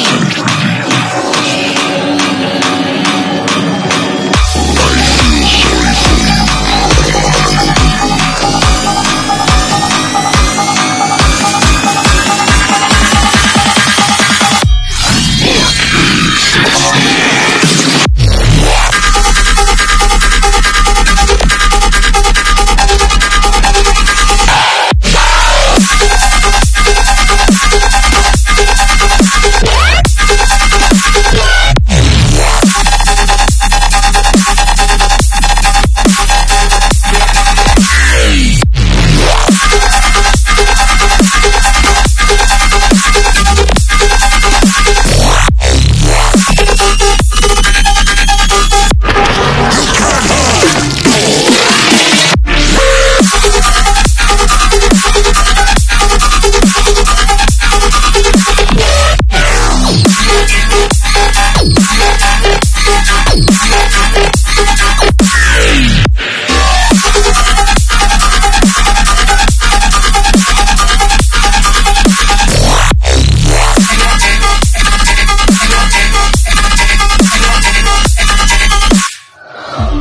Bang!